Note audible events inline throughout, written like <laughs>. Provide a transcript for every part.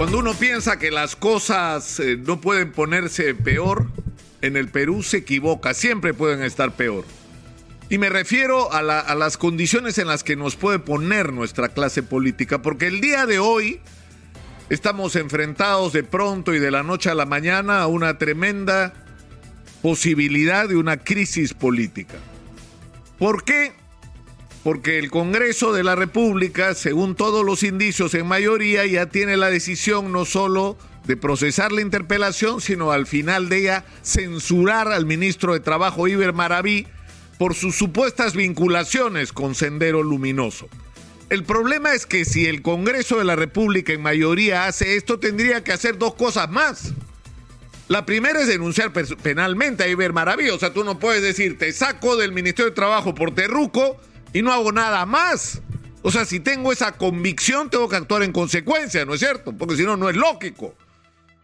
Cuando uno piensa que las cosas eh, no pueden ponerse peor, en el Perú se equivoca, siempre pueden estar peor. Y me refiero a, a, las condiciones en las que nos puede poner nuestra clase política, porque el día de hoy estamos enfrentados de pronto y de la noche a la mañana a una tremenda posibilidad de una crisis política. ¿Por qué? Porque el Congreso de la República, según todos los indicios en mayoría, ya tiene la decisión no solo de procesar la interpelación, sino al final de ella censurar al ministro de Trabajo Iber Maraví por sus supuestas vinculaciones con Sendero Luminoso. El problema es que si el Congreso de la República en mayoría hace esto, tendría que hacer dos cosas más. La primera es denunciar penalmente a Iber Maraví. O sea, tú no puedes decir, te saco del Ministerio de Trabajo por terruco y no hago nada más. O sea, si tengo esa convicción, tengo que actuar en consecuencia, ¿no es cierto? Porque si no, no es lógico.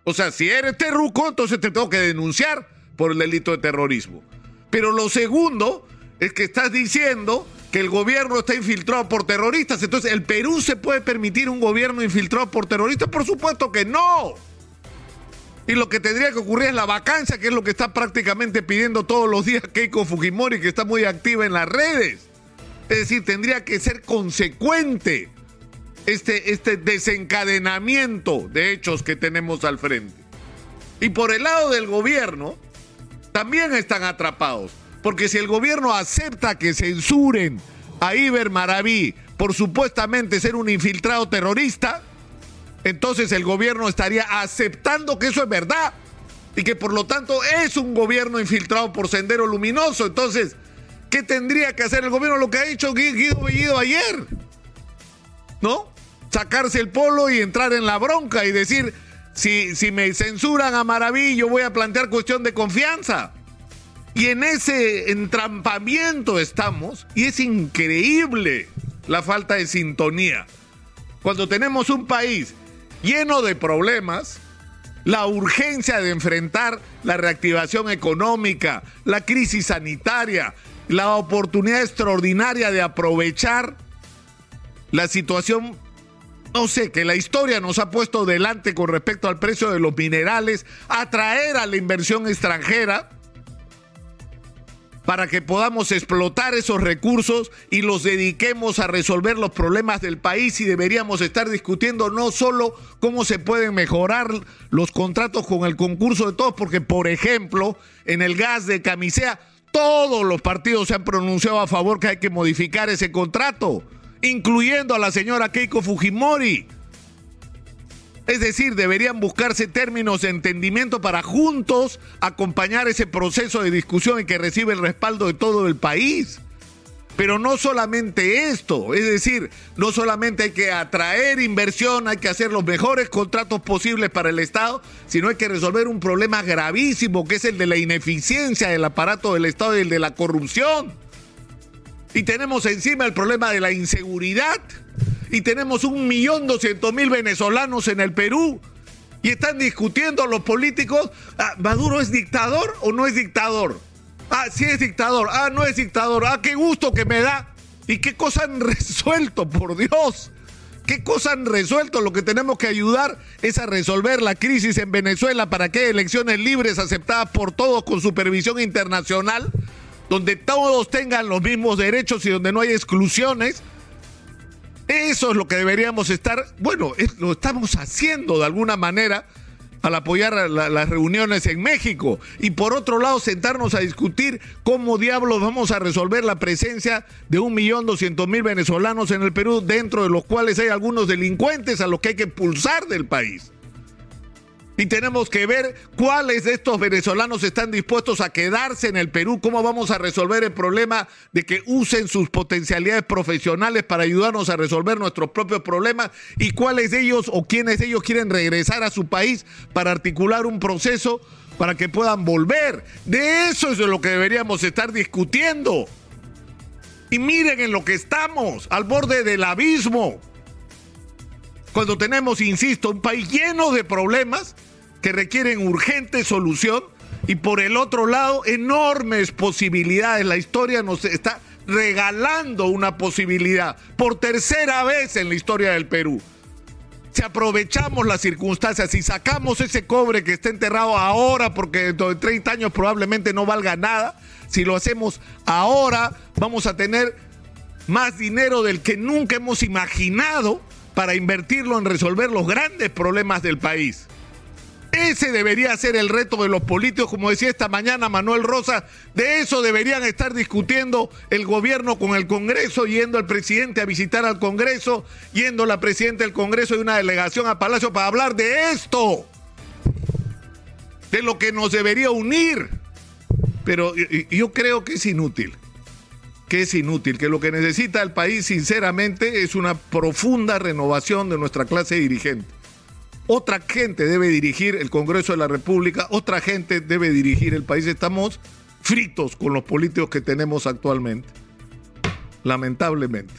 O sea, si eres terruco, entonces te tengo que denunciar por el delito de terrorismo. Pero lo segundo es que estás diciendo que el gobierno está infiltrado por terroristas. Entonces, ¿el Perú se puede permitir un gobierno infiltrado por terroristas? Por supuesto que no. Y lo que tendría que ocurrir es la vacancia, que es lo que está prácticamente pidiendo todos los días Keiko Fujimori, que está muy activa en las redes. Es decir, tendría que ser consecuente este, este desencadenamiento de hechos que tenemos al frente. Y por el lado del gobierno, también están atrapados. Porque si el gobierno acepta que censuren a Iber Maraví por supuestamente ser un infiltrado terrorista, entonces el gobierno estaría aceptando que eso es verdad y que por lo tanto es un gobierno infiltrado por Sendero Luminoso. Entonces, ¿Qué tendría que hacer el gobierno? Lo que ha hecho Guido Bellido ayer. ¿No? Sacarse el polo y entrar en la bronca y decir, si, si me censuran a Maravillo, voy a plantear cuestión de confianza. Y en ese entrampamiento estamos, y es increíble la falta de sintonía. Cuando tenemos un país lleno de problemas, la urgencia de enfrentar la reactivación económica, la crisis sanitaria, la oportunidad extraordinaria de aprovechar la situación, no sé, que la historia nos ha puesto delante con respecto al precio de los minerales, atraer a la inversión extranjera para que podamos explotar esos recursos y los dediquemos a resolver los problemas del país y deberíamos estar discutiendo no solo cómo se pueden mejorar los contratos con el concurso de todos, porque por ejemplo, en el gas de camisea, todos los partidos se han pronunciado a favor que hay que modificar ese contrato, incluyendo a la señora Keiko Fujimori. Es decir, deberían buscarse términos de entendimiento para juntos acompañar ese proceso de discusión y que recibe el respaldo de todo el país. Pero no solamente esto, es decir, no solamente hay que atraer inversión, hay que hacer los mejores contratos posibles para el Estado, sino hay que resolver un problema gravísimo que es el de la ineficiencia del aparato del Estado y el de la corrupción. Y tenemos encima el problema de la inseguridad. Y tenemos un millón doscientos mil venezolanos en el Perú. Y están discutiendo los políticos, ah, ¿Maduro es dictador o no es dictador? Ah, sí es dictador. Ah, no es dictador. Ah, qué gusto que me da. ¿Y qué cosa han <laughs> resuelto, por Dios? ¿Qué cosa han resuelto? Lo que tenemos que ayudar es a resolver la crisis en Venezuela para que elecciones libres aceptadas por todos con supervisión internacional, donde todos tengan los mismos derechos y donde no hay exclusiones. Eso es lo que deberíamos estar, bueno, lo estamos haciendo de alguna manera al apoyar las reuniones en México. Y por otro lado, sentarnos a discutir cómo diablos vamos a resolver la presencia de un millón doscientos mil venezolanos en el Perú, dentro de los cuales hay algunos delincuentes a los que hay que expulsar del país. Y tenemos que ver cuáles de estos venezolanos están dispuestos a quedarse en el Perú, cómo vamos a resolver el problema de que usen sus potencialidades profesionales para ayudarnos a resolver nuestros propios problemas y cuáles de ellos o quiénes de ellos quieren regresar a su país para articular un proceso para que puedan volver. De eso es de lo que deberíamos estar discutiendo. Y miren en lo que estamos, al borde del abismo. Cuando tenemos, insisto, un país lleno de problemas que requieren urgente solución y por el otro lado enormes posibilidades. La historia nos está regalando una posibilidad por tercera vez en la historia del Perú. si aprovechamos las circunstancias, si sacamos ese cobre que está enterrado ahora, porque dentro de 30 años probablemente no valga nada, si lo hacemos ahora, vamos a tener más dinero del que nunca hemos imaginado para invertirlo en resolver los grandes problemas del país. Ese debería ser el reto de los políticos, como decía esta mañana Manuel Rosa, de eso deberían estar discutiendo el gobierno con el Congreso, yendo el presidente a visitar al Congreso, yendo la presidenta del Congreso y una delegación a Palacio para hablar de esto, de lo que nos debería unir. Pero yo creo que es inútil, que es inútil, que lo que necesita el país sinceramente es una profunda renovación de nuestra clase dirigente otra gente debe dirigir el Congreso de la República, otra gente debe dirigir el país. Estamos fritos con los políticos que tenemos actualmente, lamentablemente.